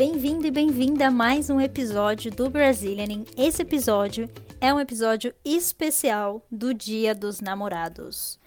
Bem-vindo e bem-vinda a mais um episódio do Brazilianing. Esse episódio é um episódio especial do Dia dos Namorados.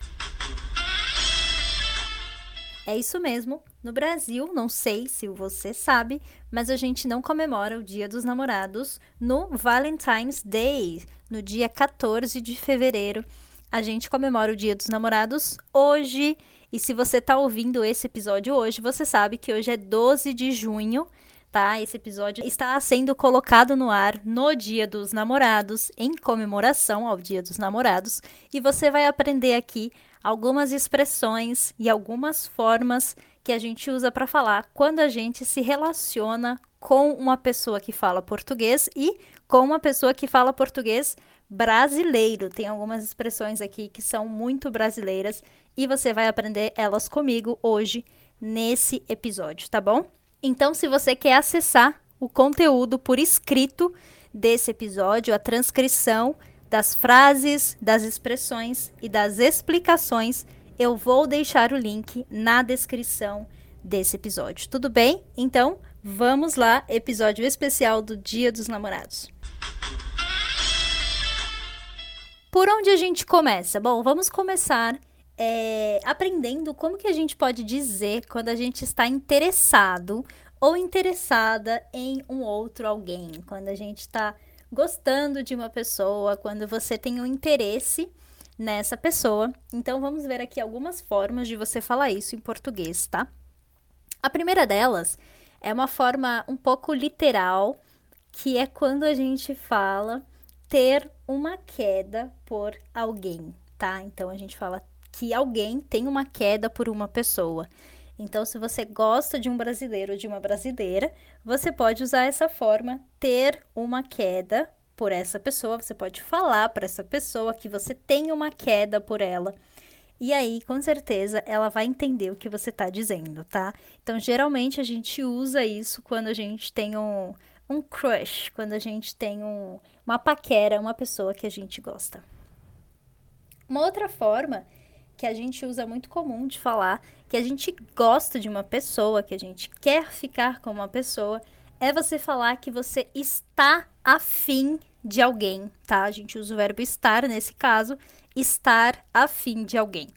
É isso mesmo. No Brasil, não sei se você sabe, mas a gente não comemora o Dia dos Namorados no Valentine's Day, no dia 14 de fevereiro. A gente comemora o Dia dos Namorados hoje. E se você está ouvindo esse episódio hoje, você sabe que hoje é 12 de junho tá? Esse episódio está sendo colocado no ar no Dia dos Namorados, em comemoração ao Dia dos Namorados, e você vai aprender aqui algumas expressões e algumas formas que a gente usa para falar quando a gente se relaciona com uma pessoa que fala português e com uma pessoa que fala português brasileiro. Tem algumas expressões aqui que são muito brasileiras e você vai aprender elas comigo hoje nesse episódio, tá bom? Então, se você quer acessar o conteúdo por escrito desse episódio, a transcrição das frases, das expressões e das explicações, eu vou deixar o link na descrição desse episódio. Tudo bem? Então, vamos lá, episódio especial do Dia dos Namorados. Por onde a gente começa? Bom, vamos começar é, aprendendo como que a gente pode dizer quando a gente está interessado ou interessada em um outro alguém, quando a gente está gostando de uma pessoa, quando você tem um interesse nessa pessoa. Então vamos ver aqui algumas formas de você falar isso em português, tá? A primeira delas é uma forma um pouco literal, que é quando a gente fala ter uma queda por alguém, tá? Então a gente fala que alguém tem uma queda por uma pessoa. Então, se você gosta de um brasileiro ou de uma brasileira, você pode usar essa forma, ter uma queda por essa pessoa. Você pode falar para essa pessoa que você tem uma queda por ela. E aí, com certeza, ela vai entender o que você está dizendo, tá? Então, geralmente a gente usa isso quando a gente tem um, um crush, quando a gente tem um, uma paquera, uma pessoa que a gente gosta. Uma outra forma que a gente usa muito comum de falar que a gente gosta de uma pessoa, que a gente quer ficar com uma pessoa, é você falar que você está afim de alguém, tá? A gente usa o verbo estar nesse caso, estar afim de alguém.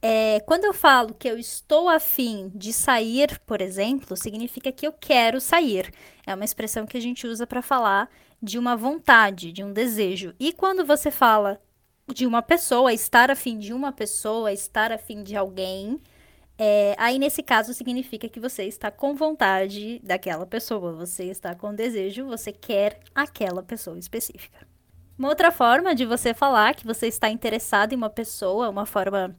É, quando eu falo que eu estou afim de sair, por exemplo, significa que eu quero sair. É uma expressão que a gente usa para falar de uma vontade, de um desejo. E quando você fala de uma pessoa, estar afim de uma pessoa, estar afim de alguém. É, aí, nesse caso, significa que você está com vontade daquela pessoa, você está com desejo, você quer aquela pessoa específica. Uma outra forma de você falar que você está interessado em uma pessoa, uma forma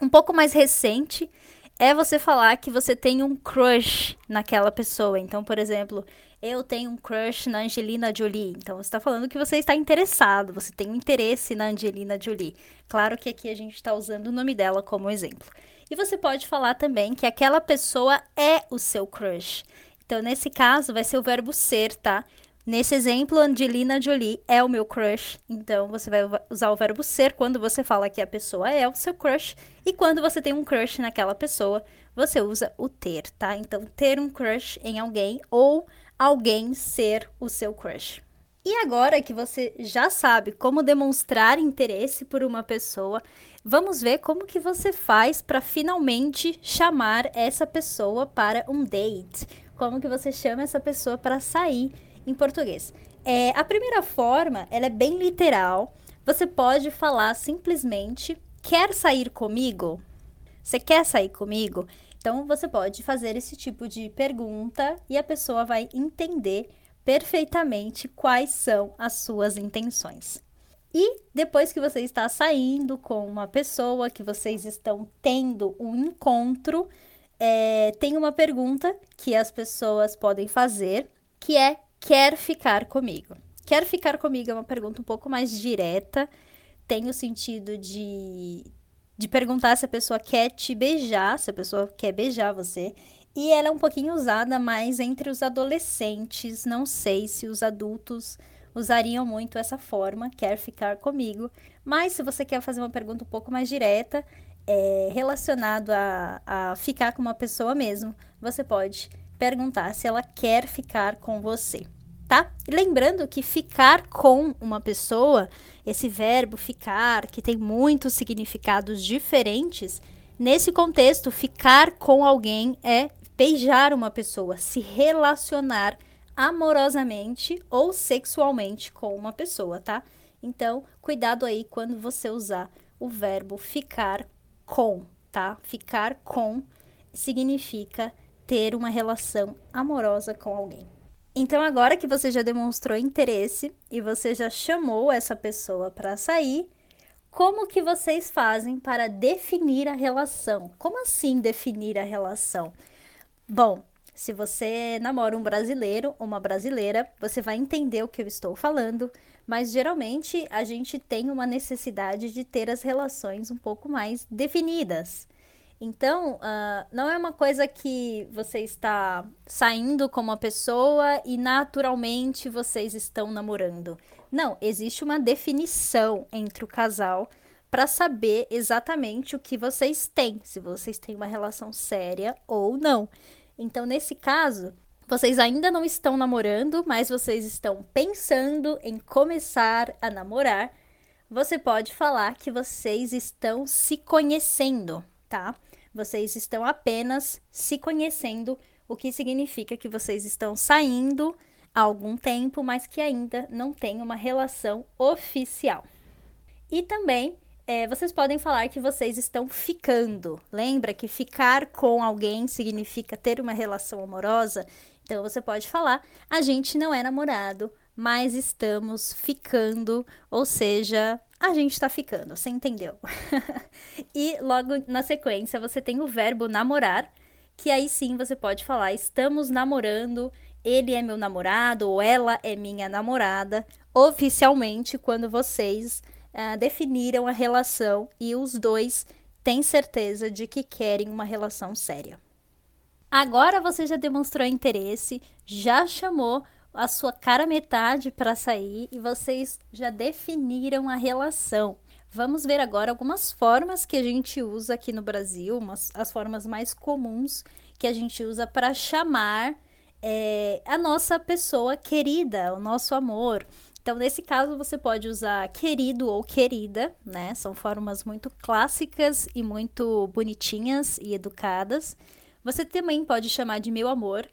um pouco mais recente, é você falar que você tem um crush naquela pessoa. Então, por exemplo, eu tenho um crush na Angelina Jolie. Então, você está falando que você está interessado, você tem um interesse na Angelina Jolie. Claro que aqui a gente está usando o nome dela como exemplo. E você pode falar também que aquela pessoa é o seu crush. Então, nesse caso, vai ser o verbo ser, tá? Nesse exemplo, Angelina Jolie é o meu crush. Então, você vai usar o verbo ser quando você fala que a pessoa é o seu crush. E quando você tem um crush naquela pessoa, você usa o ter, tá? Então, ter um crush em alguém ou alguém ser o seu crush. E agora que você já sabe como demonstrar interesse por uma pessoa, vamos ver como que você faz para finalmente chamar essa pessoa para um date. Como que você chama essa pessoa para sair em português. É, a primeira forma, ela é bem literal. Você pode falar simplesmente, quer sair comigo? Você quer sair comigo? Então, você pode fazer esse tipo de pergunta e a pessoa vai entender perfeitamente quais são as suas intenções. E depois que você está saindo com uma pessoa, que vocês estão tendo um encontro, é, tem uma pergunta que as pessoas podem fazer, que é: quer ficar comigo? Quer ficar comigo é uma pergunta um pouco mais direta, tem o sentido de de perguntar se a pessoa quer te beijar, se a pessoa quer beijar você. E ela é um pouquinho usada mais entre os adolescentes. Não sei se os adultos usariam muito essa forma, quer ficar comigo. Mas se você quer fazer uma pergunta um pouco mais direta, é, relacionado a, a ficar com uma pessoa mesmo, você pode perguntar se ela quer ficar com você, tá? Lembrando que ficar com uma pessoa, esse verbo ficar, que tem muitos significados diferentes, nesse contexto, ficar com alguém é beijar uma pessoa, se relacionar amorosamente ou sexualmente com uma pessoa, tá? Então, cuidado aí quando você usar o verbo ficar com, tá? Ficar com significa ter uma relação amorosa com alguém. Então, agora que você já demonstrou interesse e você já chamou essa pessoa para sair, como que vocês fazem para definir a relação? Como assim definir a relação? Bom, se você namora um brasileiro ou uma brasileira, você vai entender o que eu estou falando, mas geralmente a gente tem uma necessidade de ter as relações um pouco mais definidas. Então, uh, não é uma coisa que você está saindo com uma pessoa e naturalmente vocês estão namorando. Não, existe uma definição entre o casal para saber exatamente o que vocês têm, se vocês têm uma relação séria ou não. Então, nesse caso, vocês ainda não estão namorando, mas vocês estão pensando em começar a namorar. Você pode falar que vocês estão se conhecendo, tá? Vocês estão apenas se conhecendo, o que significa que vocês estão saindo há algum tempo, mas que ainda não têm uma relação oficial. E também é, vocês podem falar que vocês estão ficando. Lembra que ficar com alguém significa ter uma relação amorosa? Então você pode falar: a gente não é namorado, mas estamos ficando, ou seja, a gente tá ficando, você entendeu? e logo na sequência você tem o verbo namorar, que aí sim você pode falar estamos namorando, ele é meu namorado ou ela é minha namorada, oficialmente quando vocês uh, definiram a relação e os dois têm certeza de que querem uma relação séria. Agora você já demonstrou interesse, já chamou a sua cara metade para sair e vocês já definiram a relação. Vamos ver agora algumas formas que a gente usa aqui no Brasil, umas, as formas mais comuns que a gente usa para chamar é, a nossa pessoa querida, o nosso amor. Então, nesse caso, você pode usar querido ou querida, né? São formas muito clássicas e muito bonitinhas e educadas. Você também pode chamar de meu amor.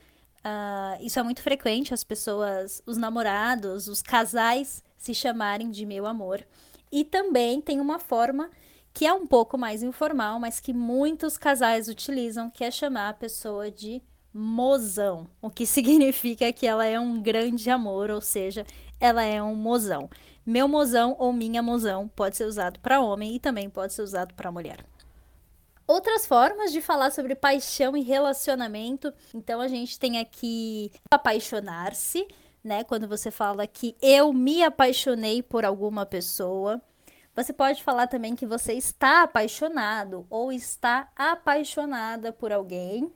Uh, isso é muito frequente, as pessoas, os namorados, os casais se chamarem de meu amor. E também tem uma forma que é um pouco mais informal, mas que muitos casais utilizam, que é chamar a pessoa de mozão, o que significa que ela é um grande amor, ou seja, ela é um mozão. Meu mozão ou minha mozão pode ser usado para homem e também pode ser usado para mulher. Outras formas de falar sobre paixão e relacionamento. Então a gente tem aqui apaixonar-se, né? Quando você fala que eu me apaixonei por alguma pessoa. Você pode falar também que você está apaixonado ou está apaixonada por alguém.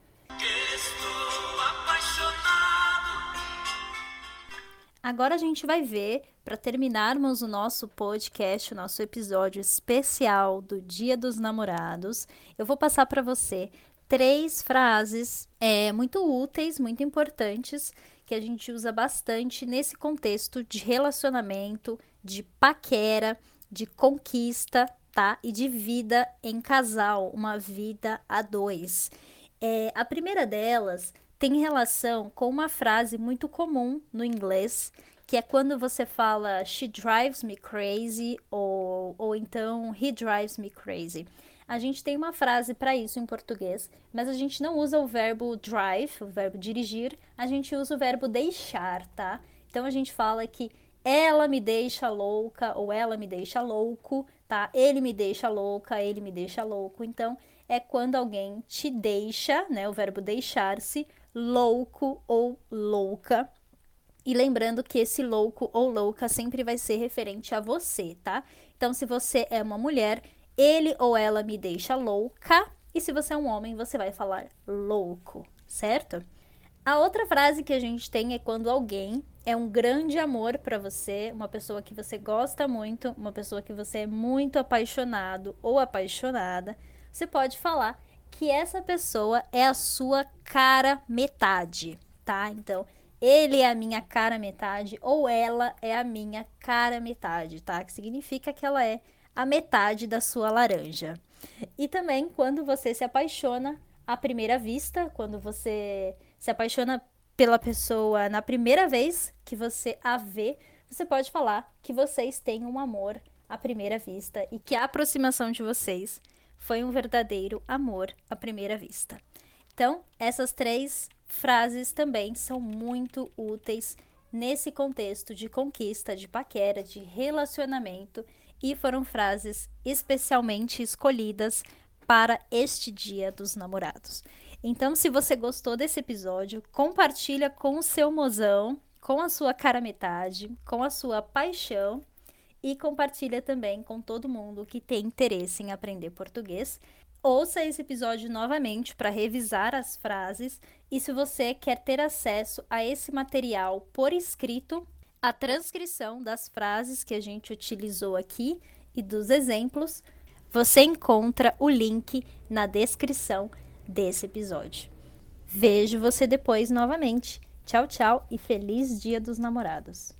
Agora a gente vai ver, para terminarmos o nosso podcast, o nosso episódio especial do Dia dos Namorados, eu vou passar para você três frases é, muito úteis, muito importantes, que a gente usa bastante nesse contexto de relacionamento, de paquera, de conquista, tá? E de vida em casal, uma vida a dois. É, a primeira delas tem relação com uma frase muito comum no inglês, que é quando você fala she drives me crazy ou, ou então he drives me crazy. A gente tem uma frase para isso em português, mas a gente não usa o verbo drive, o verbo dirigir, a gente usa o verbo deixar, tá? Então a gente fala que ela me deixa louca ou ela me deixa louco, tá? Ele me deixa louca, ele me deixa louco. Então é quando alguém te deixa, né? O verbo deixar-se louco ou louca. E lembrando que esse louco ou louca sempre vai ser referente a você, tá? Então, se você é uma mulher, ele ou ela me deixa louca. E se você é um homem, você vai falar louco, certo? A outra frase que a gente tem é quando alguém é um grande amor para você, uma pessoa que você gosta muito, uma pessoa que você é muito apaixonado ou apaixonada. Você pode falar que essa pessoa é a sua cara metade, tá? Então, ele é a minha cara metade ou ela é a minha cara metade, tá? Que significa que ela é a metade da sua laranja. E também quando você se apaixona à primeira vista, quando você se apaixona pela pessoa na primeira vez que você a vê, você pode falar que vocês têm um amor à primeira vista e que a aproximação de vocês foi um verdadeiro amor à primeira vista. Então, essas três frases também são muito úteis nesse contexto de conquista, de paquera, de relacionamento e foram frases especialmente escolhidas para este Dia dos Namorados. Então, se você gostou desse episódio, compartilha com o seu mozão, com a sua cara metade, com a sua paixão e compartilha também com todo mundo que tem interesse em aprender português. Ouça esse episódio novamente para revisar as frases e se você quer ter acesso a esse material por escrito, a transcrição das frases que a gente utilizou aqui e dos exemplos, você encontra o link na descrição desse episódio. Vejo você depois novamente. Tchau, tchau e feliz Dia dos Namorados!